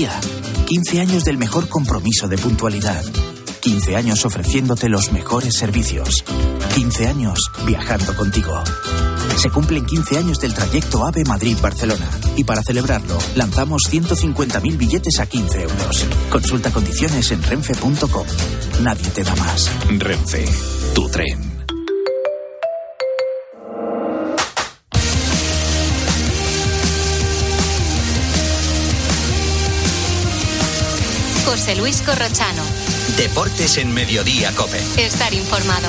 día. 15 años del mejor compromiso de puntualidad. 15 años ofreciéndote los mejores servicios. 15 años viajando contigo. Se cumplen 15 años del trayecto AVE Madrid-Barcelona. Y para celebrarlo, lanzamos 150.000 billetes a 15 euros. Consulta condiciones en renfe.com. Nadie te da más. Renfe, tu tren. José Luis Corrochano. Deportes en Mediodía Cope. Estar informado.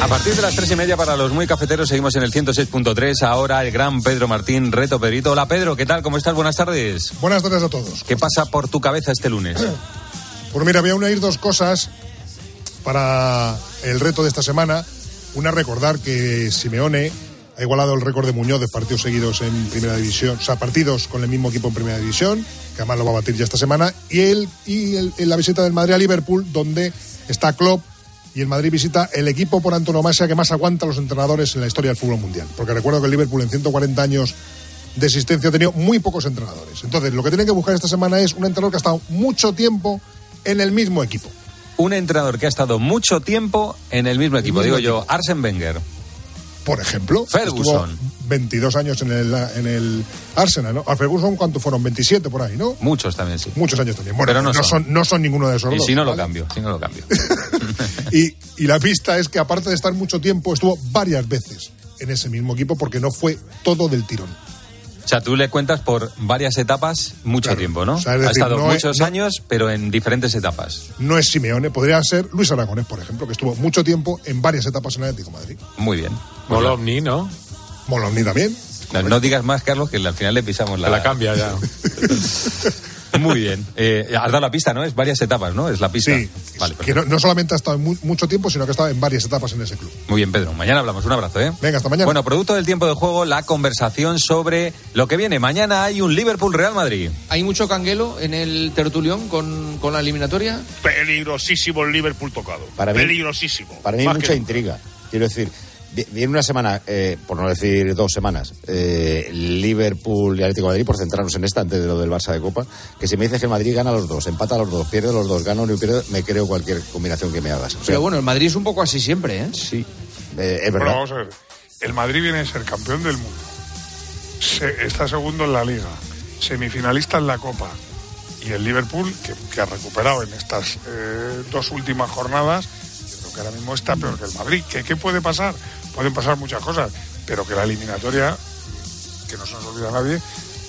A partir de las tres y media para los muy cafeteros seguimos en el 106.3. Ahora el gran Pedro Martín, Reto Pedrito. Hola Pedro, ¿qué tal? ¿Cómo estás? Buenas tardes. Buenas tardes a todos. ¿Qué pasa por tu cabeza este lunes? Pues mira, voy a unir dos cosas para el reto de esta semana. Una, recordar que Simeone ha igualado el récord de Muñoz de partidos seguidos en Primera División, o sea, partidos con el mismo equipo en Primera División, que además lo va a batir ya esta semana, y él y el, la visita del Madrid a Liverpool, donde está Klopp y el Madrid visita el equipo por antonomasia que más aguanta a los entrenadores en la historia del fútbol mundial. Porque recuerdo que el Liverpool en 140 años de existencia ha tenido muy pocos entrenadores. Entonces, lo que tienen que buscar esta semana es un entrenador que ha estado mucho tiempo en el mismo equipo un entrenador que ha estado mucho tiempo en el mismo equipo. Digo yo, Arsen Wenger. Por ejemplo, Ferguson. 22 años en el, en el Arsenal, ¿no? A Ferguson, ¿cuántos fueron? 27 por ahí, ¿no? Muchos también, sí. Muchos años también. Bueno, Pero no, son. no son ninguno de esos y dos. Si no lo cambio, si no lo cambio. y, y la pista es que, aparte de estar mucho tiempo, estuvo varias veces en ese mismo equipo porque no fue todo del tirón. O sea, tú le cuentas por varias etapas mucho tiempo, ¿no? ha estado muchos años, pero en diferentes etapas. No es Simeone, podría ser Luis Aragonés, por ejemplo, que estuvo mucho tiempo en varias etapas en el Atlético Madrid. Muy bien. Molomni, ¿no? Molomni también. No, digas más, Carlos, que al final le pisamos la... la cambia ya. Muy bien. Eh, has dado la pista, ¿no? Es varias etapas, ¿no? Es la pista. Sí. Vale, que no, solamente ha estado en mucho tiempo, sino que ha estado en varias etapas en ese club. Muy bien, Pedro. Mañana hablamos. Un abrazo, ¿eh? Venga, hasta mañana. Bueno, producto del tiempo de juego, la conversación sobre lo que viene. Mañana hay un Liverpool-Real Madrid. ¿Hay mucho canguelo en el tertulión con, con la eliminatoria? Peligrosísimo el Liverpool tocado. Para Peligrosísimo. Para mí, mucha intriga. Quiero decir, Viene una semana, eh, por no decir dos semanas, eh, Liverpool y Atlético de Madrid, por centrarnos en esta antes de lo del Barça de Copa, que si me dices que el Madrid gana los dos, empata los dos, pierde los dos, gana uno y pierde, me creo cualquier combinación que me hagas. Pero bueno, el Madrid es un poco así siempre, ¿eh? Sí, eh, es verdad. vamos a ver, el Madrid viene a ser campeón del mundo, está segundo en la Liga, semifinalista en la Copa, y el Liverpool, que, ha recuperado en estas dos últimas jornadas, creo que ahora mismo está peor que el Madrid. ¿Qué puede pasar? Pueden pasar muchas cosas, pero que la eliminatoria, que no se nos olvida a nadie,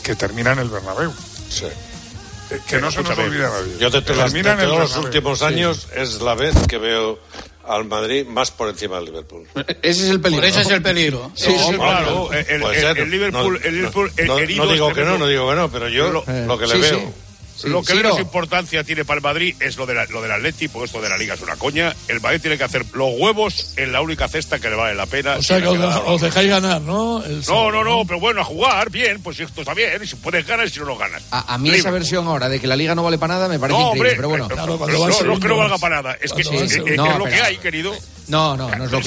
que termina en el Bernabéu. Sí. Eh, que no se nos olvida a nadie. Yo te, te, los últimos años es la vez que veo al Madrid más por encima del Liverpool. Ese es el peligro. ese es el peligro. Sí, claro. El, Liverpool, el Liverpool no, digo que no, no digo que no, pero yo lo, lo que le veo lo que menos importancia tiene para el Madrid es lo, de lo del Atleti, porque esto de la Liga es una coña. El Madrid tiene que hacer los huevos en la única cesta que le vale la pena. O sea, que os, dejáis ganar, ¿no? no, no, no, pero bueno, a jugar, bien, pues esto está bien. Si puedes ganar, si no lo ganas. A, mí esa versión ahora de que la Liga no vale para nada me parece increíble, pero bueno. no, no, es que no valga para nada, es que, es, lo que hay, querido. No, no, no es lo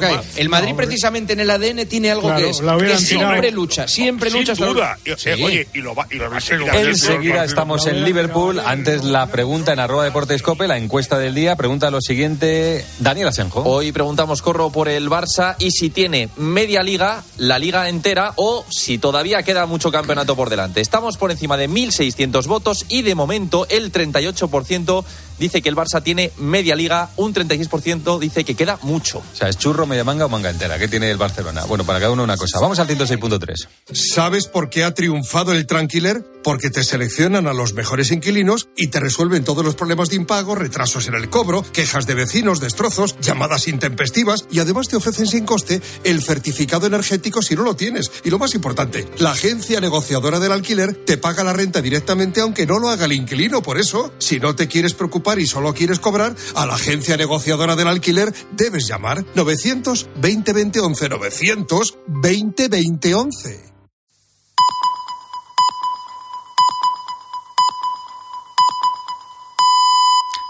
que hay. El Madrid precisamente en el ADN tiene algo que es que siempre lucha, siempre lucha. Sin duda. Oye, y lo va, y lo va a seguir Enseguida estamos en Liverpool. Antes la pregunta en arroba deportescope, la encuesta del día, pregunta lo siguiente Daniel Asenjo. Hoy preguntamos, corro por el Barça y si tiene media liga, la liga entera o si todavía queda mucho campeonato por delante. Estamos por encima de 1.600 votos y de momento el 38% dice que el Barça tiene media liga, un 36% dice que queda mucho. O sea, ¿es churro, media manga o manga entera? ¿Qué tiene el Barcelona? Bueno, para cada uno una cosa. Vamos al 106.3. ¿Sabes por qué ha triunfado el Tranquiler? Porque te seleccionan a los mejores inquilinos y te resuelven todos los problemas de impago, retrasos en el cobro, quejas de vecinos, destrozos, llamadas intempestivas y además te ofrecen sin coste el certificado energético si no lo tienes. Y lo más importante, la agencia negociadora del alquiler te paga la renta directamente aunque no lo haga el inquilino. Por eso, si no te quieres preocupar, y solo quieres cobrar, a la agencia negociadora del alquiler debes llamar 900 20 11 900 20 11.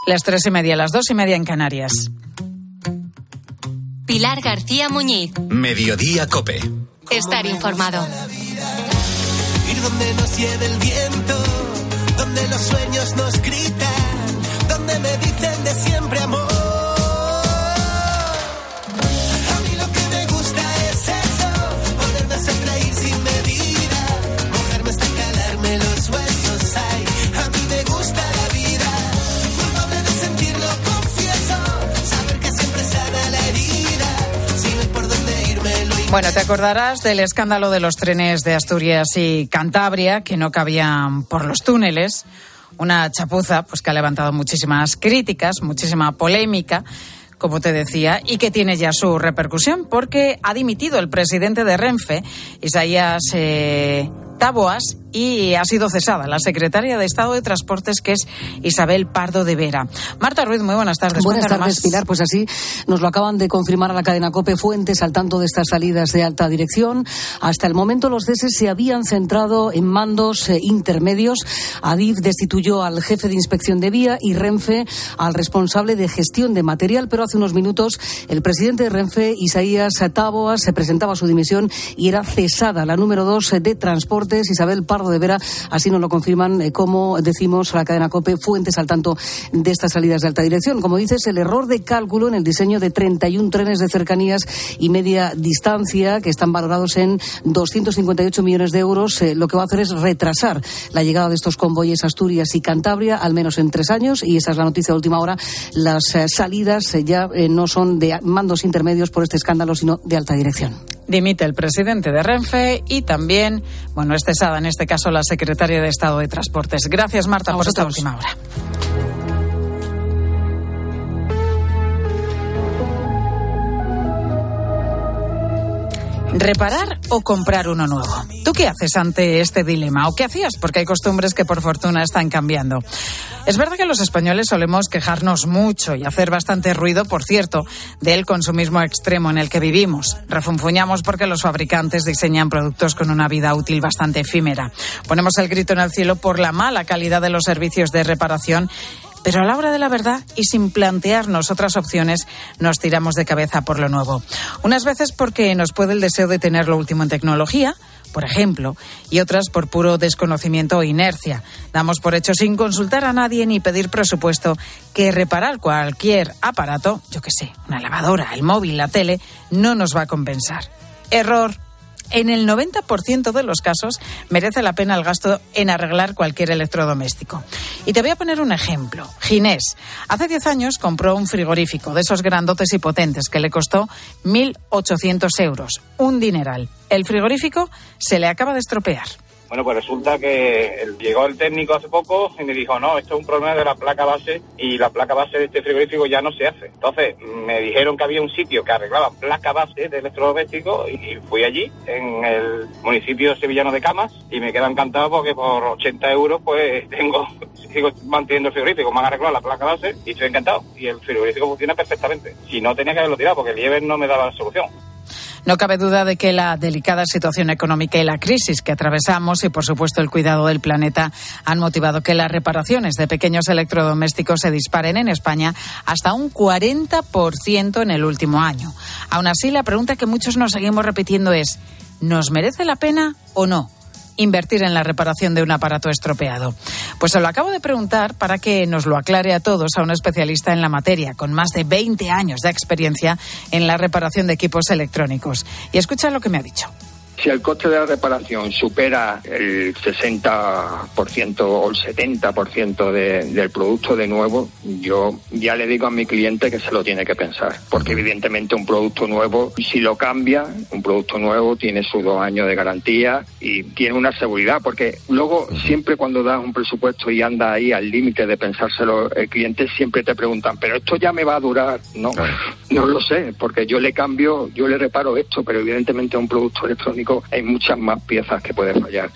Las tres y media, las dos y media en Canarias. Pilar García Muñiz. Mediodía Cope. Estar informado. Ir donde nos lleve el viento, donde los sueños nos gritan, donde me dicen de siempre amor. Bueno, te acordarás del escándalo de los trenes de Asturias y Cantabria, que no cabían por los túneles. Una chapuza pues, que ha levantado muchísimas críticas, muchísima polémica como te decía, y que tiene ya su repercusión, porque ha dimitido el presidente de Renfe, Isaías eh, Taboas, y ha sido cesada la secretaria de Estado de Transportes, que es Isabel Pardo de Vera. Marta Ruiz, muy buenas tardes. Buenas tardes, Pilar. Pues así nos lo acaban de confirmar a la cadena COPE Fuentes al tanto de estas salidas de alta dirección. Hasta el momento los ceses se habían centrado en mandos eh, intermedios. Adif destituyó al jefe de inspección de vía y Renfe al responsable de gestión de material, pero hace unos minutos el presidente de Renfe, Isaías Taboas, se presentaba su dimisión y era cesada la número dos de Isabel Pardo de Vera. Así nos lo confirman, eh, como decimos, la cadena COPE, fuentes al tanto de estas salidas de alta dirección. Como dices, el error de cálculo en el diseño de 31 trenes de cercanías y media distancia que están valorados en 258 millones de euros, eh, lo que va a hacer es retrasar la llegada de estos convoyes a Asturias y Cantabria, al menos en tres años. Y esa es la noticia de última hora. Las eh, salidas ya no son de mandos intermedios por este escándalo, sino de alta dirección. Dimite el presidente de Renfe y también, bueno, es cesada en este caso la secretaria de Estado de Transportes. Gracias, Marta, por esta última hora. ¿Reparar o comprar uno nuevo? ¿Tú qué haces ante este dilema? ¿O qué hacías? Porque hay costumbres que por fortuna están cambiando. Es verdad que los españoles solemos quejarnos mucho y hacer bastante ruido, por cierto, del consumismo extremo en el que vivimos. Refunfuñamos porque los fabricantes diseñan productos con una vida útil bastante efímera. Ponemos el grito en el cielo por la mala calidad de los servicios de reparación pero a la hora de la verdad y sin plantearnos otras opciones, nos tiramos de cabeza por lo nuevo. Unas veces porque nos puede el deseo de tener lo último en tecnología, por ejemplo, y otras por puro desconocimiento o inercia. Damos por hecho sin consultar a nadie ni pedir presupuesto que reparar cualquier aparato, yo que sé, una lavadora, el móvil, la tele, no nos va a compensar. Error en el 90% de los casos merece la pena el gasto en arreglar cualquier electrodoméstico. Y te voy a poner un ejemplo. Ginés, hace 10 años compró un frigorífico de esos grandotes y potentes que le costó 1.800 euros, un dineral. El frigorífico se le acaba de estropear. Bueno, pues resulta que llegó el técnico hace poco y me dijo, no, esto es un problema de la placa base y la placa base de este frigorífico ya no se hace. Entonces me dijeron que había un sitio que arreglaba placa base de electrodoméstico y fui allí, en el municipio sevillano de Camas, y me queda encantado porque por 80 euros pues tengo, sigo manteniendo el frigorífico, me han arreglado la placa base y estoy encantado. Y el frigorífico funciona perfectamente. Si no tenía que haberlo tirado porque el Lieber no me daba la solución. No cabe duda de que la delicada situación económica y la crisis que atravesamos y, por supuesto, el cuidado del planeta han motivado que las reparaciones de pequeños electrodomésticos se disparen en España hasta un 40% en el último año. Aún así, la pregunta que muchos nos seguimos repitiendo es, ¿nos merece la pena o no? Invertir en la reparación de un aparato estropeado? Pues se lo acabo de preguntar para que nos lo aclare a todos a un especialista en la materia, con más de 20 años de experiencia en la reparación de equipos electrónicos. Y escucha lo que me ha dicho. Si el coste de la reparación supera el 60% o el 70% de, del producto de nuevo, yo ya le digo a mi cliente que se lo tiene que pensar. Porque evidentemente un producto nuevo, si lo cambia, un producto nuevo tiene sus dos años de garantía y tiene una seguridad. Porque luego, siempre cuando das un presupuesto y anda ahí al límite de pensárselo, el cliente siempre te preguntan, pero esto ya me va a durar. No, no lo sé, porque yo le cambio, yo le reparo esto, pero evidentemente un producto electrónico hay muchas más piezas que pueden fallar.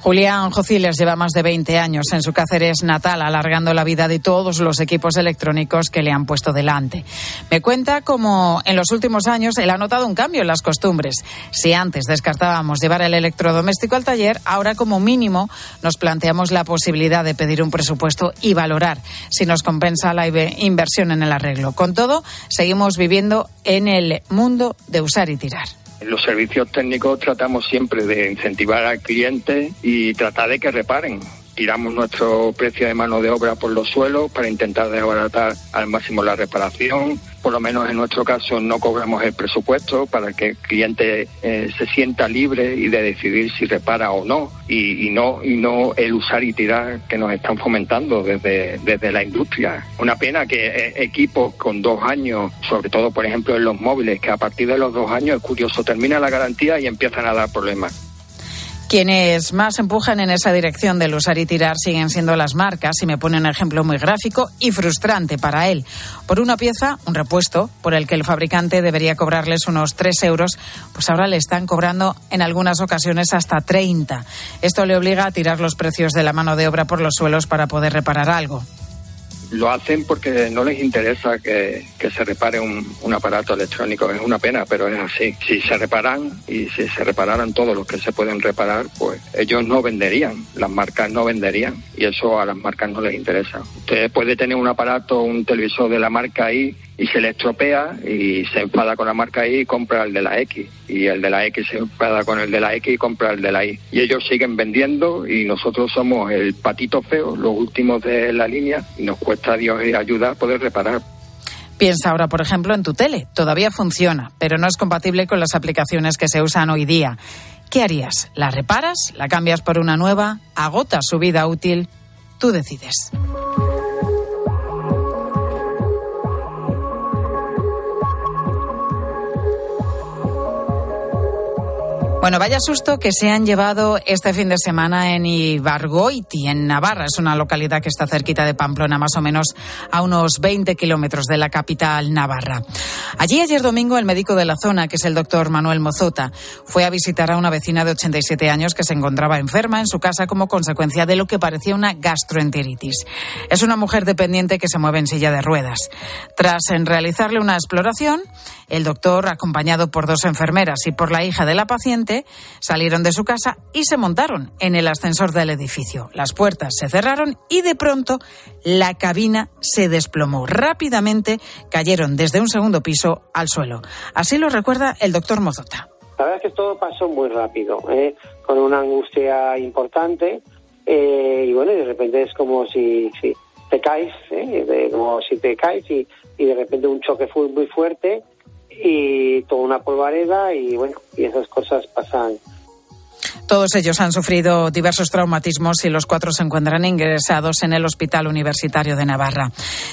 Julián Jociles lleva más de 20 años en su Cáceres natal, alargando la vida de todos los equipos electrónicos que le han puesto delante. Me cuenta cómo en los últimos años él ha notado un cambio en las costumbres. Si antes descartábamos llevar el electrodoméstico al taller, ahora como mínimo nos planteamos la posibilidad de pedir un presupuesto y valorar si nos compensa la inversión en el arreglo. Con todo, seguimos viviendo en el mundo de usar y tirar. En los servicios técnicos tratamos siempre de incentivar al cliente y tratar de que reparen tiramos nuestro precio de mano de obra por los suelos para intentar desbaratar al máximo la reparación. Por lo menos en nuestro caso no cobramos el presupuesto para que el cliente eh, se sienta libre y de decidir si repara o no y, no y no el usar y tirar que nos están fomentando desde, desde la industria. Una pena que eh, equipos con dos años, sobre todo por ejemplo en los móviles, que a partir de los dos años es curioso, termina la garantía y empiezan a dar problemas. Quienes más empujan en esa dirección del usar y tirar siguen siendo las marcas, y me pone un ejemplo muy gráfico y frustrante para él. Por una pieza, un repuesto, por el que el fabricante debería cobrarles unos 3 euros, pues ahora le están cobrando en algunas ocasiones hasta 30. Esto le obliga a tirar los precios de la mano de obra por los suelos para poder reparar algo lo hacen porque no les interesa que, se repare un, aparato electrónico. Es una pena, pero es así. Si se reparan y si se repararan todos los que se pueden reparar, pues ellos no venderían, las marcas no venderían y eso a las marcas no les interesa. Usted puede tener un aparato, un televisor de la marca ahí y se le estropea y se enfada con la marca Y y compra el de la X. Y el de la X se enfada con el de la X y compra el de la Y. Y ellos siguen vendiendo y nosotros somos el patito feo, los últimos de la línea y nos cuesta Dios y ayuda a poder reparar. Piensa ahora, por ejemplo, en tu tele. Todavía funciona, pero no es compatible con las aplicaciones que se usan hoy día. ¿Qué harías? ¿La reparas? ¿La cambias por una nueva? ¿Agotas su vida útil? Tú decides. Bueno, vaya susto que se han llevado este fin de semana en Ibargoiti, en Navarra. Es una localidad que está cerquita de Pamplona, más o menos a unos 20 kilómetros de la capital navarra. Allí ayer domingo el médico de la zona, que es el doctor Manuel Mozota, fue a visitar a una vecina de 87 años que se encontraba enferma en su casa como consecuencia de lo que parecía una gastroenteritis. Es una mujer dependiente que se mueve en silla de ruedas. Tras realizarle una exploración, el doctor, acompañado por dos enfermeras y por la hija de la paciente, salieron de su casa y se montaron en el ascensor del edificio. Las puertas se cerraron y de pronto la cabina se desplomó. Rápidamente cayeron desde un segundo piso al suelo. Así lo recuerda el doctor Mozota. La verdad es que todo pasó muy rápido, ¿eh? con una angustia importante eh, y bueno, de repente es como si, te caes, ¿eh? como si te caes y, y de repente un choque fue muy fuerte y toda una polvareda y bueno, y esas cosas pasan. Todos ellos han sufrido diversos traumatismos y los cuatro se encuentran ingresados en el Hospital Universitario de Navarra.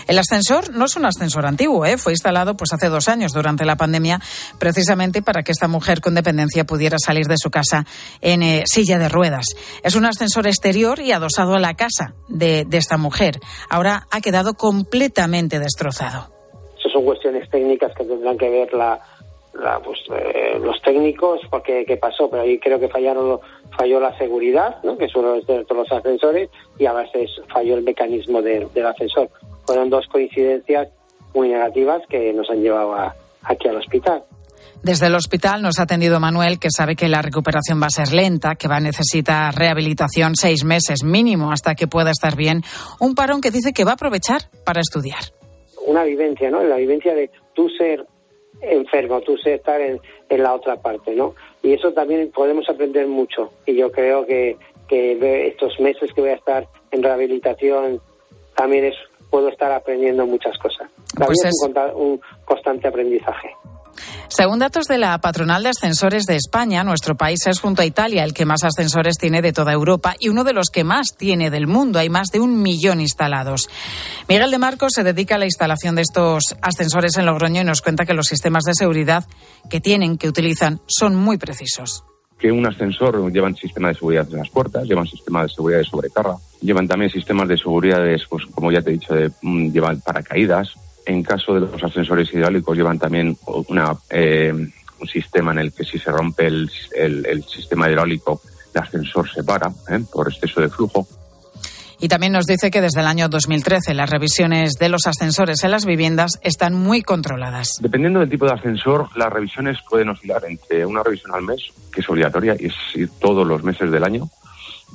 El ascensor no es un ascensor antiguo, ¿eh? fue instalado pues hace dos años durante la pandemia, precisamente para que esta mujer con dependencia pudiera salir de su casa en eh, silla de ruedas. Es un ascensor exterior y adosado a la casa de, de esta mujer. Ahora ha quedado completamente destrozado son cuestiones técnicas que tendrán que ver la, pues, eh, los técnicos porque qué pasó, pero ahí creo que fallaron falló la seguridad, ¿no? que es uno de los ascensores, y a veces falló el mecanismo del ascensor. Fueron dos coincidencias muy negativas que nos han llevado aquí al hospital. Desde el hospital nos ha atendido Manuel, que sabe que la recuperación va a ser lenta, que va a necesitar rehabilitación seis meses mínimo hasta que pueda estar bien. Un parón que dice que va a aprovechar para estudiar una vivencia, ¿no? La vivencia de tú ser enfermo, tú ser estar en, la otra parte, ¿no? Y eso también podemos aprender mucho. Y yo creo que, que estos meses que voy a estar en rehabilitación también es puedo estar aprendiendo muchas cosas. También pues es un constante aprendizaje. Según datos de la Patronal de Ascensores de España, nuestro país es junto a Italia el que más ascensores tiene de toda Europa y uno de los que más tiene del mundo. Hay más de un millón instalados. Miguel de Marcos se dedica a la instalación de estos ascensores en Logroño y nos cuenta que los sistemas de seguridad que tienen, que utilizan, son muy precisos que un ascensor llevan sistema de seguridad en las puertas, llevan sistema de seguridad de sobrecarga, llevan también sistemas de seguridad, pues como ya te he dicho, de, mm, llevan paracaídas, en caso de los ascensores hidráulicos llevan también una, eh, un sistema en el que si se rompe el, el, sistema hidráulico el ascensor se para ¿eh? por exceso de flujo. Y también nos dice que desde el año 2013 las revisiones de los ascensores en las viviendas están muy controladas. Dependiendo del tipo de ascensor, las revisiones pueden oscilar entre una revisión al mes, que es obligatoria y es ir todos los meses del año.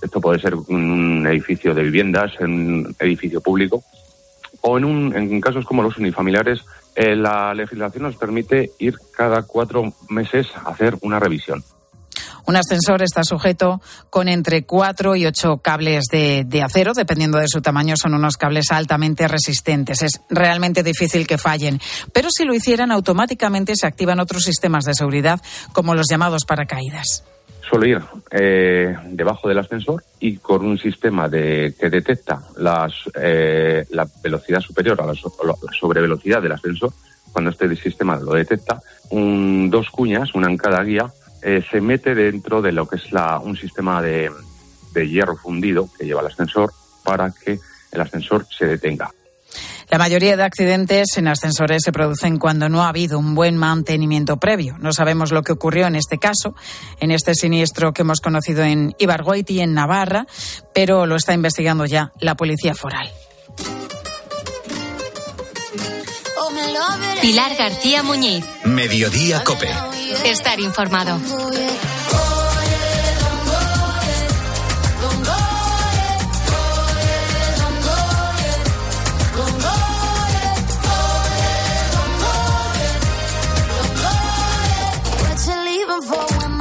Esto puede ser un edificio de viviendas, en un edificio público, o en, un, en casos como los unifamiliares, eh, la legislación nos permite ir cada cuatro meses a hacer una revisión. Un ascensor está sujeto con entre cuatro y ocho cables de, de, acero, dependiendo de su tamaño, son unos cables altamente resistentes. Es realmente difícil que fallen, pero si lo hicieran, automáticamente se activan otros sistemas de seguridad, como los llamados paracaídas suelo ir eh, debajo del ascensor y con un sistema de, que detecta las, eh, la velocidad superior a la, sobrevelocidad del ascensor, cuando este sistema lo detecta, un, dos cuñas, una en cada guía, eh, se mete dentro de lo que es la, un sistema de, de hierro fundido que lleva el ascensor para que el ascensor se detenga. La mayoría de accidentes en ascensores se producen cuando no ha habido un buen mantenimiento previo. No sabemos lo que ocurrió en este caso, en este siniestro que hemos conocido en Ibargoiti, en Navarra, pero lo está investigando ya la Policía Foral. Pilar García Muñiz. Mediodía Cope. Estar informado.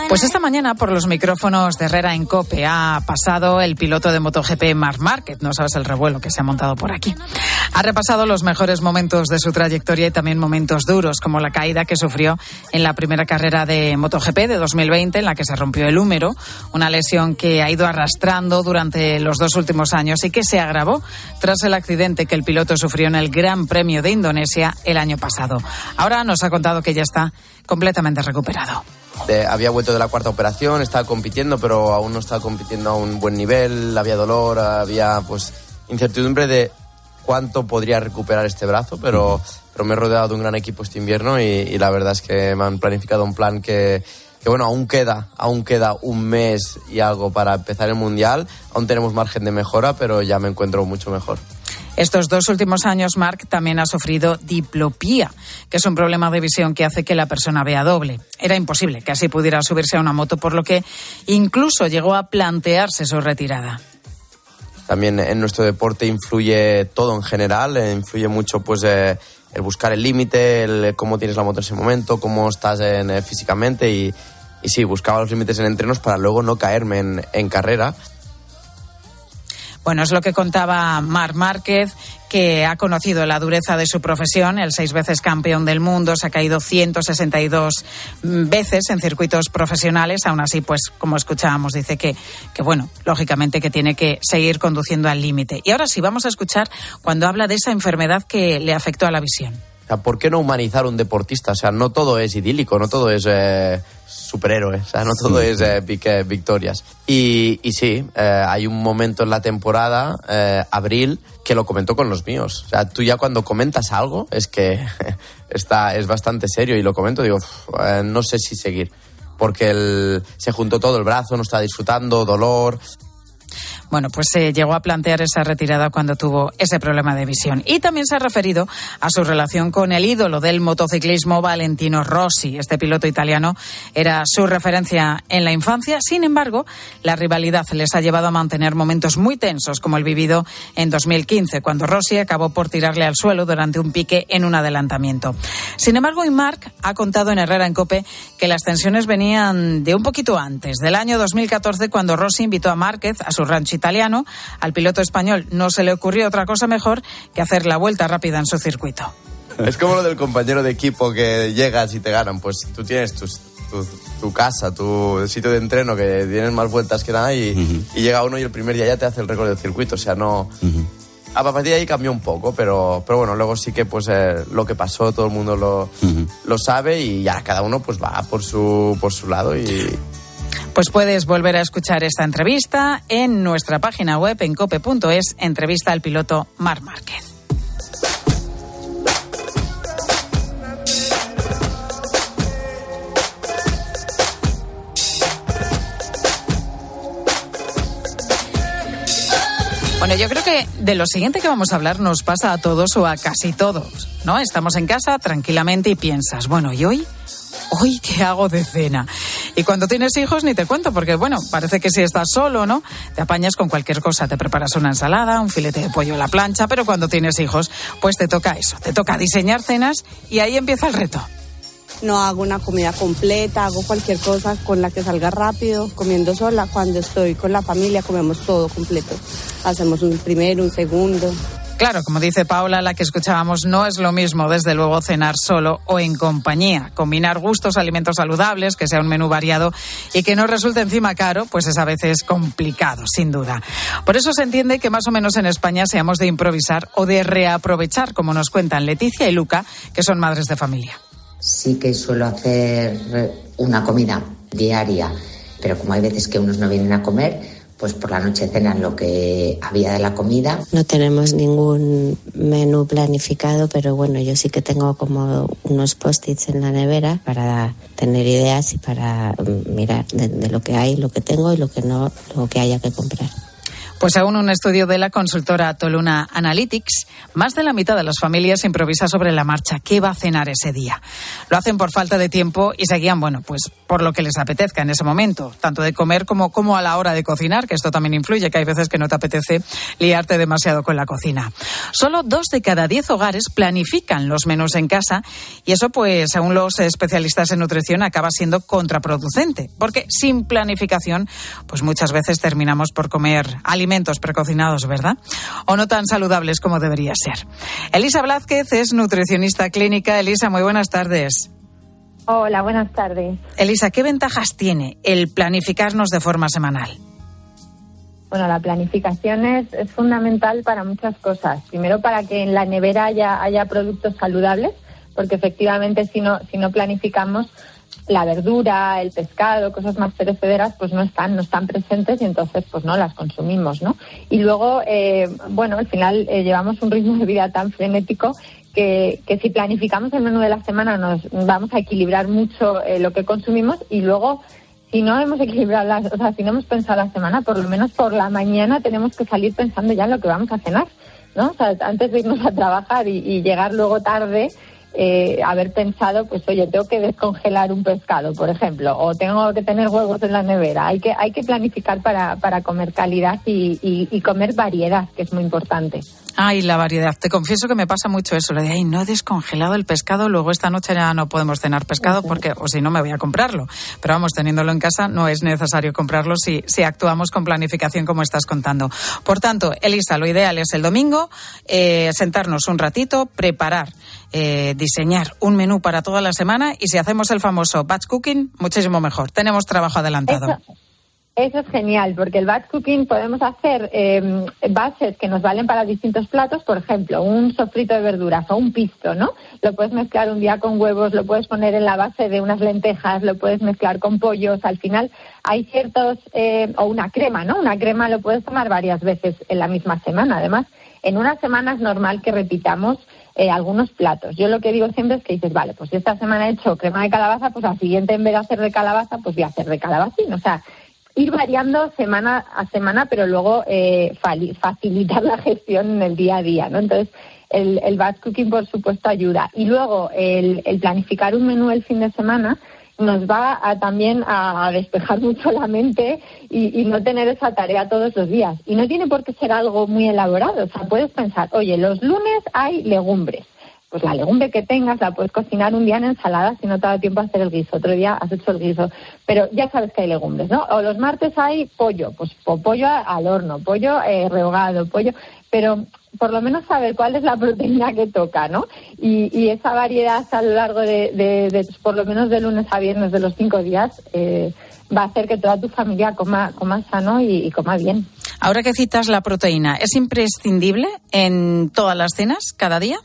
Pues esta mañana por los micrófonos de Herrera en Cope ha pasado el piloto de MotoGP Mark Market. No sabes el revuelo que se ha montado por aquí. Ha repasado los mejores momentos de su trayectoria y también momentos duros, como la caída que sufrió en la primera carrera de MotoGP de 2020, en la que se rompió el húmero, una lesión que ha ido arrastrando durante los dos últimos años y que se agravó tras el accidente que el piloto sufrió en el Gran Premio de Indonesia el año pasado. Ahora nos ha contado que ya está completamente recuperado había vuelto de la cuarta operación, estaba compitiendo, pero aún no estaba compitiendo a un buen nivel, había dolor, había pues incertidumbre de cuánto podría recuperar este brazo, pero, pero me he rodeado de un gran equipo este invierno y, la verdad es que me han planificado un plan que, que bueno, aún queda, aún queda un mes y algo para empezar el mundial, aún tenemos margen de mejora, pero ya me encuentro mucho mejor. Estos dos últimos años, Mark también ha sufrido diplopía, que es un problema de visión que hace que la persona vea doble. Era imposible que así pudiera subirse a una moto, por lo que incluso llegó a plantearse su retirada también en nuestro deporte influye todo en general, eh, influye mucho pues eh, el buscar el límite, el cómo tienes la moto en ese momento, cómo estás en, eh, físicamente y, sí, buscaba los límites en entrenos para luego no caerme en, en carrera. Bueno, es lo que contaba Marc Márquez, que ha conocido la dureza de su profesión. El seis veces campeón del mundo se ha caído 162 veces en circuitos profesionales. Aún así, pues, como escuchábamos, dice que, que bueno, lógicamente que tiene que seguir conduciendo al límite. Y ahora sí, vamos a escuchar cuando habla de esa enfermedad que le afectó a la visión. ¿por qué no humanizar un deportista? O sea, no todo es idílico, no todo es eh, superhéroe, o sea, no todo es eh, eh, victorias. Y, y sí, hay un momento en la temporada, abril, que lo comentó con los míos. O sea, tú ya cuando comentas algo es que está, es bastante serio y lo comento, digo, no sé si seguir. Porque el, se juntó todo el brazo, no está disfrutando, dolor, bueno, pues se llegó a plantear esa retirada cuando tuvo ese problema de visión. Y también se ha referido a su relación con el ídolo del motociclismo, Valentino Rossi. Este piloto italiano era su referencia en la infancia. Sin embargo, la rivalidad les ha llevado a mantener momentos muy tensos, como el vivido en 2015, cuando Rossi acabó por tirarle al suelo durante un pique en un adelantamiento. Sin embargo, Marc ha contado en Herrera en Cope que las tensiones venían de un poquito antes, del año 2014, cuando Rossi invitó a Márquez a su rancho italiano, al piloto español no se le ocurrió otra cosa mejor que hacer la vuelta rápida en su circuito. Es como lo del compañero de equipo que llegas y te ganan. Pues tú tienes tu, casa, tu sitio de entreno que tienes más vueltas que nada y, llega uno y el primer día ya te hace el récord del circuito. O sea, no. A partir de ahí cambió un poco, pero, pero bueno, luego sí que pues eh, lo que pasó todo el mundo lo, lo sabe y ya cada uno pues va por su, por su lado y, pues puedes volver a escuchar esta entrevista en nuestra página web en cope.es, entrevista al piloto Mar Márquez. Bueno, yo creo que de lo siguiente que vamos a hablar nos pasa a todos o a casi todos, ¿no? Estamos en casa tranquilamente y piensas, bueno, ¿y hoy? ¿Hoy qué hago de cena? Y cuando tienes hijos ni te cuento, porque bueno, parece que si estás solo, ¿no? Te apañas con cualquier cosa, te preparas una ensalada, un filete de pollo a la plancha, pero cuando tienes hijos, pues te toca eso, te toca diseñar cenas y ahí empieza el reto no hago una comida completa, hago cualquier cosa con la que salga rápido, comiendo sola. Cuando estoy con la familia comemos todo completo. Hacemos un primero, un segundo. Claro, como dice Paula, la que escuchábamos, no es lo mismo, desde luego, cenar solo o en compañía. Combinar gustos, alimentos saludables, que sea un menú variado y que no resulte encima caro, pues es a veces complicado, sin duda. Por eso se entiende que más o menos en España seamos de improvisar o de reaprovechar, como nos cuentan Leticia y Luca, que son madres de familia sí que suelo hacer una comida diaria, pero como hay veces que unos no vienen a comer, pues por la noche cenan lo que había de la comida. No tenemos ningún menú planificado, pero bueno, yo sí que tengo como unos post-its en la nevera para tener ideas y para mm, mirar de, lo que hay, lo que tengo y lo que no, lo que haya que comprar. Pues según un estudio de la consultora Toluna Analytics, más de la mitad de las familias improvisa sobre la marcha qué va a cenar ese día. Lo hacen por falta de tiempo y seguían, bueno, pues por lo que les apetezca en ese momento, tanto de comer como, como a la hora de cocinar, que esto también influye, que hay veces que no te apetece liarte demasiado con la cocina. Solo dos de cada diez hogares planifican los menús en casa y eso, pues, según los especialistas en nutrición, acaba siendo contraproducente, porque sin planificación, pues muchas veces terminamos por comer alimentos precocinados, ¿verdad? O no tan saludables como debería ser. Elisa Blázquez es nutricionista clínica. Elisa, muy buenas tardes. Hola, buenas tardes. Elisa, ¿qué ventajas tiene el planificarnos de forma semanal? Bueno, la planificación es, es fundamental para muchas cosas. Primero, para que en la nevera haya, haya productos saludables, porque efectivamente si no, si no planificamos, la verdura, el pescado, cosas más perecederas, pues no están, no están presentes y entonces pues no las consumimos, ¿no? Y luego, eh, bueno, al final eh, llevamos un ritmo de vida tan frenético que, si planificamos el menú de la semana nos vamos a equilibrar mucho eh, lo que consumimos y luego si no hemos equilibrado las, o sea, si no hemos pensado la semana, por lo menos por la mañana tenemos que salir pensando ya en lo que vamos a cenar, ¿no? O sea, antes de irnos a trabajar y, y llegar luego tarde, eh, haber pensado, pues oye, tengo que descongelar un pescado, por ejemplo, o tengo que tener huevos en la nevera. Hay que, hay que planificar para, para comer calidad y, y, comer variedad, que es muy importante. Ay, la variedad. Te confieso que me pasa mucho eso, lo de, ay, no he descongelado el pescado, luego esta noche ya no podemos cenar pescado porque, o si no, me voy a comprarlo. Pero vamos, teniéndolo en casa, no es necesario comprarlo si, si actuamos con planificación como estás contando. Por tanto, Elisa, lo ideal es el domingo, eh, sentarnos un ratito, preparar eh, diseñar un menú para toda la semana y si hacemos el famoso batch cooking, muchísimo mejor. Tenemos trabajo adelantado. Eso, es genial, porque el batch cooking podemos hacer eh, bases que nos valen para distintos platos, por ejemplo, un sofrito de verduras o un pisto, ¿no? Lo puedes mezclar un día con huevos, lo puedes poner en la base de unas lentejas, lo puedes mezclar con pollos. Al final hay ciertos, eh, o una crema, ¿no? Una crema lo puedes tomar varias veces en la misma semana. Además, en una semana es normal que repitamos eh, algunos platos. Yo lo que digo siempre es que dices, vale, pues si esta semana he hecho crema de calabaza, pues al siguiente en vez de hacer de calabaza, pues voy a hacer de calabacín. O sea, ir variando semana a semana, pero luego eh, facilitar la gestión en el día a día, ¿no? Entonces, el, el batch cooking, por supuesto, ayuda. Y luego, el, el planificar un menú el fin de semana, nos va a, también a despejar mucho la mente y, no tener esa tarea todos los días. Y no tiene por qué ser algo muy elaborado. O sea, puedes pensar, oye, los lunes hay legumbres. Pues la legumbre que tengas la puedes cocinar un día en ensalada si no te da tiempo a hacer el guiso. Otro día has hecho el guiso. Pero ya sabes que hay legumbres, ¿no? O los martes hay pollo. Pues pollo al horno, pollo eh, rehogado, pollo. Pero por lo menos saber cuál es la proteína que toca, ¿no? Y, esa variedad a lo largo de, por lo menos de lunes a viernes de los cinco días, eh, va a hacer que toda tu familia coma, coma sano y, coma bien. Ahora que citas la proteína, ¿es imprescindible en todas las cenas, cada día?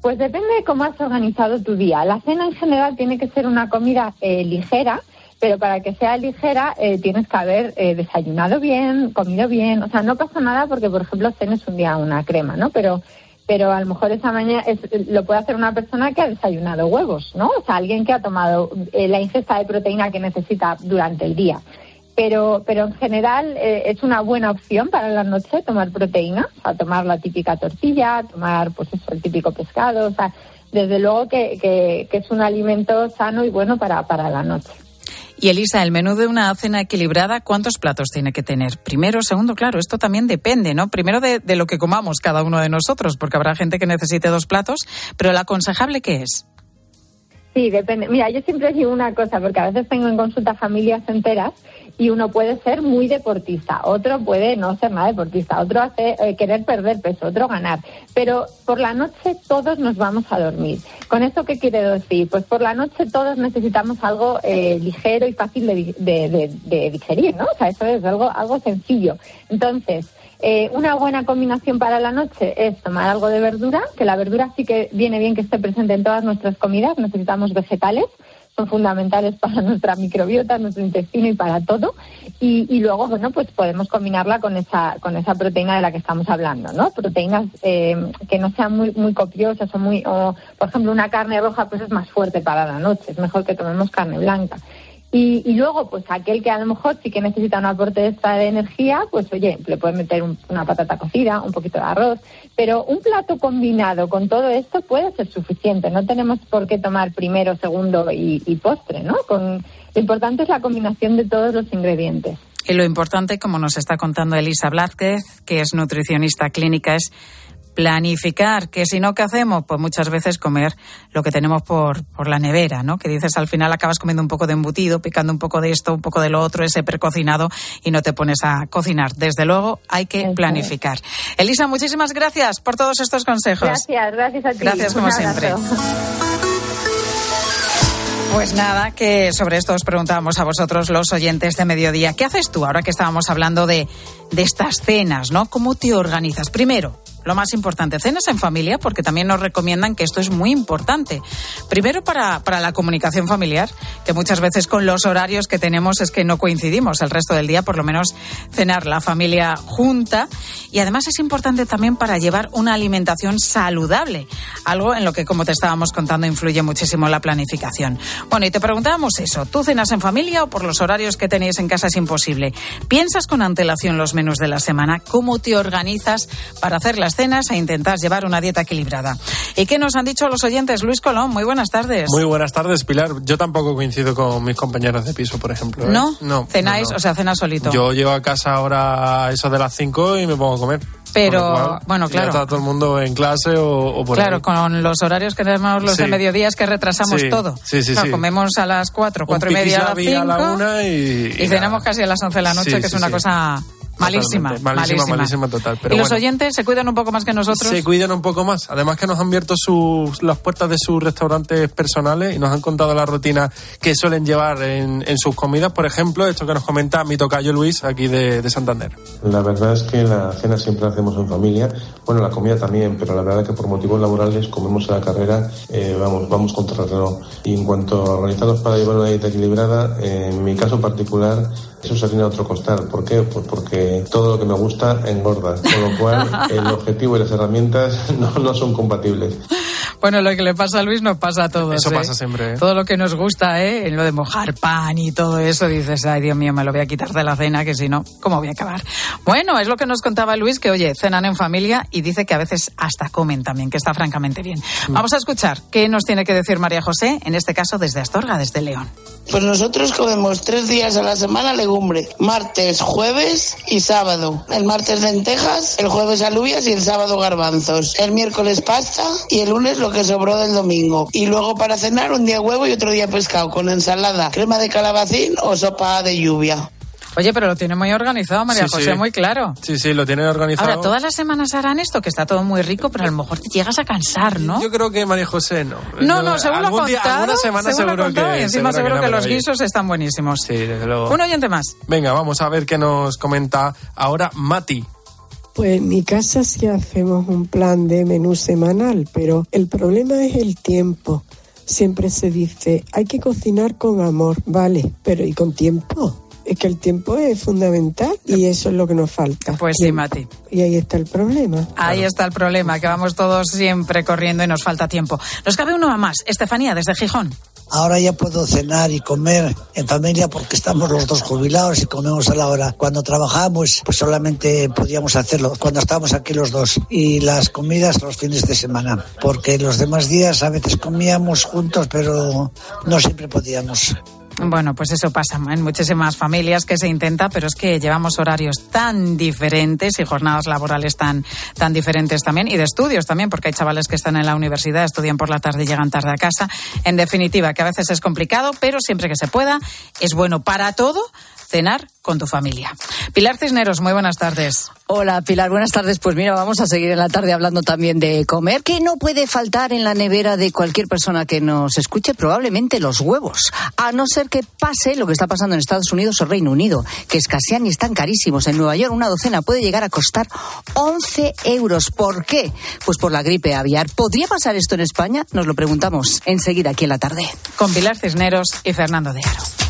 Pues depende de cómo has organizado tu día. La cena en general tiene que ser una comida eh, ligera, pero para que sea ligera eh, tienes que haber eh, desayunado bien, comido bien, o sea, no pasa nada porque, por ejemplo, cenes un día una crema, ¿no? Pero pero a lo mejor esa mañana es, lo puede hacer una persona que ha desayunado huevos, ¿no? O sea, alguien que ha tomado eh, la ingesta de proteína que necesita durante el día. Pero, pero en general eh, es una buena opción para la noche tomar proteína, o tomar la típica tortilla, tomar pues eso, el típico pescado, o sea, desde luego que, que, que es un alimento sano y bueno para, para la noche. Y Elisa, el menú de una cena equilibrada, ¿cuántos platos tiene que tener? Primero, segundo, claro, esto también depende, ¿no? Primero de, de, lo que comamos cada uno de nosotros, porque habrá gente que necesite dos platos, pero ¿el aconsejable qué es? Sí, depende. Mira, yo siempre digo una cosa, porque a veces tengo en consulta familias enteras y uno puede ser muy deportista, otro puede no ser nada deportista, otro hace eh, querer perder peso, otro ganar. Pero por la noche todos nos vamos a dormir. ¿Con esto qué quiere decir? Pues por la noche todos necesitamos algo eh, ligero y fácil de, de, de, digerir, ¿no? O sea, eso es algo, algo sencillo. Entonces, eh, una buena combinación para la noche es tomar algo de verdura, que la verdura sí que viene bien que esté presente en todas nuestras comidas, necesitamos vegetales son fundamentales para nuestra microbiota, nuestro intestino y para todo. Y, luego, bueno, pues podemos combinarla con esa, con esa proteína de la que estamos hablando, ¿no? Proteínas eh, que no sean muy, muy copiosas o muy, o, por ejemplo, una carne roja pues es más fuerte para la noche, es mejor que tomemos carne blanca. Y, y, luego, pues aquel que a lo mejor sí que necesita un aporte extra de energía, pues oye, le puede meter un, una patata cocida, un poquito de arroz, pero un plato combinado con todo esto puede ser suficiente. No tenemos por qué tomar primero, segundo y, y postre, ¿no? Con, lo importante es la combinación de todos los ingredientes. Y lo importante, como nos está contando Elisa Blázquez, que es nutricionista clínica, es planificar, que si no, ¿qué hacemos? Pues muchas veces comer lo que tenemos por, por la nevera, ¿no? Que dices, al final acabas comiendo un poco de embutido, picando un poco de esto, un poco de lo otro, ese precocinado, y no te pones a cocinar. Desde luego, hay que planificar. Elisa, muchísimas gracias por todos estos consejos. Gracias, gracias a ti. Gracias como siempre. Pues nada, que sobre esto os preguntábamos a vosotros los oyentes de mediodía. ¿Qué haces tú ahora que estábamos hablando de, de estas cenas, ¿no? ¿Cómo te organizas? Primero, lo más importante, cenas en familia, porque también nos recomiendan que esto es muy importante. Primero para, para la comunicación familiar, que muchas veces con los horarios que tenemos es que no coincidimos el resto del día, por lo menos cenar la familia junta. Y además es importante también para llevar una alimentación saludable, algo en lo que, como te estábamos contando, influye muchísimo la planificación. Bueno, y te preguntábamos eso, ¿tú cenas en familia o por los horarios que tenéis en casa es imposible? ¿Piensas con antelación los menús de la semana? ¿Cómo te organizas para hacer las cenas e intentar llevar una dieta equilibrada? ¿Y qué nos han dicho los oyentes? Luis Colón, muy buenas tardes. Muy buenas tardes, Pilar. Yo tampoco coincido con mis compañeros de piso, por ejemplo. ¿eh? ¿No? No. ¿Cenáis? no, no. O sea, cenas solito. Yo llego a casa ahora a eso de las 5 y me pongo a comer. Pero, cual, bueno, ya claro. está todo el mundo en clase o, o por Claro, ahí. con los horarios que tenemos los de Sí. mediodía es que retrasamos Sí, todo. sí, sí, Claro, sí. Comemos a las 4, Un 4 y media a las piquis a la 5 una y, y, cenamos casi a las 11 de la noche, que es una cosa malísima. Malísima, malísima total. Pero y los bueno. oyentes se cuidan un poco más que nosotros. Se cuidan un poco más. Además que nos han abierto sus, las puertas de sus restaurantes personales y nos han contado la rutina que suelen llevar en, en sus comidas. Por ejemplo, esto que nos comenta mi tocayo Luis, aquí de, de Santander. La verdad es que la cena siempre la hacemos en familia, bueno, la comida también, pero la verdad es que por motivos laborales comemos en la carrera, eh, vamos, vamos contra reloj. Y en cuanto a organizarnos para llevar una dieta equilibrada, eh, en mi caso particular, eso sería otro costal. ¿Por qué? Pues porque todo lo que me gusta engorda, con lo cual el objetivo y las herramientas no, no son compatibles. Bueno, lo que le pasa a Luis nos pasa a todos. Eso ¿eh? pasa siempre, ¿eh? Todo lo que nos gusta, ¿eh? En lo de mojar pan y todo eso, dices, ay, Dios mío, me lo voy a quitar de la cena, que si no, ¿cómo voy a acabar? Bueno, es lo que nos contaba Luis, que oye, cenan en familia y dice que a veces hasta comen también, que está francamente bien. Vamos a escuchar qué nos tiene que decir María José, en este caso desde Astorga, desde León. Pues nosotros comemos tres días a la semana martes, jueves y sábado. El martes lentejas, el jueves alubias y el sábado garbanzos. El miércoles pasta y el lunes lo que sobró del domingo. Y luego para cenar un día huevo y otro día pescado con ensalada, crema de calabacín o sopa de lluvia. Oye, pero lo tiene muy organizado, María Sí, José, sí. muy claro. Sí, sí, lo tienen organizado. Ahora, todas las semanas harán esto, que está todo muy rico, pero a lo mejor te llegas a cansar, ¿no? Yo creo que María José no. No, no, según lo día- contado, alguna semana según seguro contado, que y encima seguro no que me los guisos están buenísimos. Sí, desde luego. Un oyente más. Venga, vamos a ver qué nos comenta ahora Mati. Pues en mi casa sí hacemos un plan de menú semanal, pero el problema es el tiempo. Siempre se dice, hay que cocinar con amor, vale, pero ¿y con tiempo? Es que el tiempo es fundamental y eso es lo que nos falta. Pues sí, Mati. Y ahí está el problema. Ahí está el problema, que vamos todos siempre corriendo y nos falta tiempo. Nos cabe uno más. Estefanía, desde Gijón. Ahora ya puedo cenar y comer en familia porque estamos los dos jubilados y comemos a la hora. Cuando trabajamos, pues solamente podíamos hacerlo cuando estábamos aquí los dos. Y las comidas los fines de semana. Porque los demás días a veces comíamos juntos, pero no siempre podíamos. Bueno, pues eso pasa en muchísimas familias que se intenta, pero es que llevamos horarios tan diferentes y jornadas laborales tan, tan diferentes también, y de estudios también, porque hay chavales que están en la universidad, estudian por la tarde y llegan tarde a casa. En definitiva, que a veces es complicado, pero siempre que se pueda, es bueno para todo cenar con tu familia. Pilar Cisneros, muy buenas tardes. Hola Pilar, buenas tardes. Pues mira, vamos a seguir en la tarde hablando también de comer, que no puede faltar en la nevera de cualquier persona que nos escuche, probablemente los huevos. A no ser que pase lo que está pasando en Estados Unidos o Reino Unido, que escasean y están carísimos. En Nueva York una docena puede llegar a costar 11 euros. ¿Por qué? Pues por la gripe aviar. ¿Podría pasar esto en España? Nos lo preguntamos enseguida aquí en la tarde. Con Pilar Cisneros y Fernando de Aro.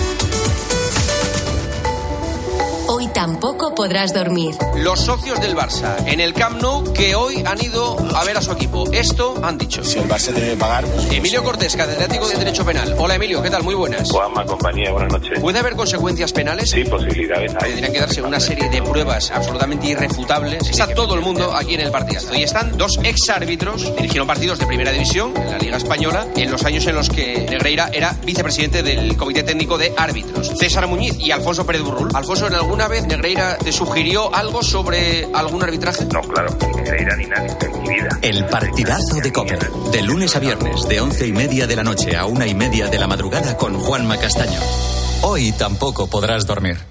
Tampoco podrás dormir. Los socios del Barça en el Camp Nou que hoy han ido a ver a su equipo. Esto han dicho. Si el Barça tiene que pagar. pues, Emilio Cortés, catedrático de Derecho Penal. Hola Emilio, ¿qué tal? Muy buenas. Juanma, compañía, buenas noches. ¿Puede haber consecuencias penales? Sí, posibilidades hay. Tendrían que darse una serie de pruebas absolutamente irrefutables. Está todo el mundo aquí en el partidazo. Y están dos exárbitros, dirigieron partidos de primera división en la Liga Española en los años en los que Negreira era vicepresidente del Comité Técnico de Árbitros. César Muñiz y Alfonso Pérez Burrul. Alfonso, ¿en alguna vez Negreira te sugirió algo sobre algún arbitraje? No, claro, ni Negreira ni nadie en mi vida. El partidazo de Cope. De lunes a viernes, de once y media de la noche a una y media de la madrugada con Juanma Castaño. Hoy tampoco podrás dormir.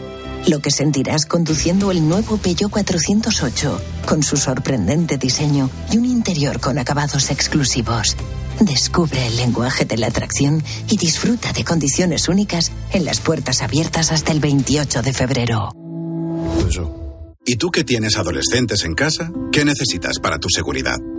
Lo que sentirás conduciendo el nuevo Peugeot 408, con su sorprendente diseño y un interior con acabados exclusivos. Descubre el lenguaje de la atracción y disfruta de condiciones únicas en las puertas abiertas hasta el 28 de febrero. ¿Y tú que tienes adolescentes en casa? ¿Qué necesitas para tu seguridad?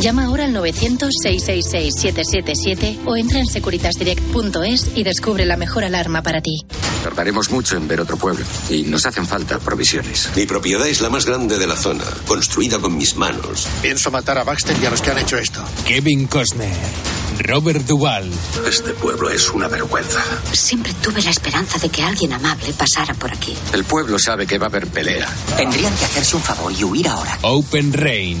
Llama ahora al 900-666-777 o entra en securitasdirect.es y descubre la mejor alarma para ti. Tardaremos mucho en ver otro pueblo y nos hacen falta provisiones. Mi propiedad es la más grande de la zona, construida con mis manos. Pienso matar a Baxter y a los que han hecho esto. Kevin Costner, Robert Duvall. Este pueblo es una vergüenza. Siempre tuve la esperanza de que alguien amable pasara por aquí. El pueblo sabe que va a haber pelea. Tendrían que hacerse un favor y huir ahora. Open Range.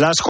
Las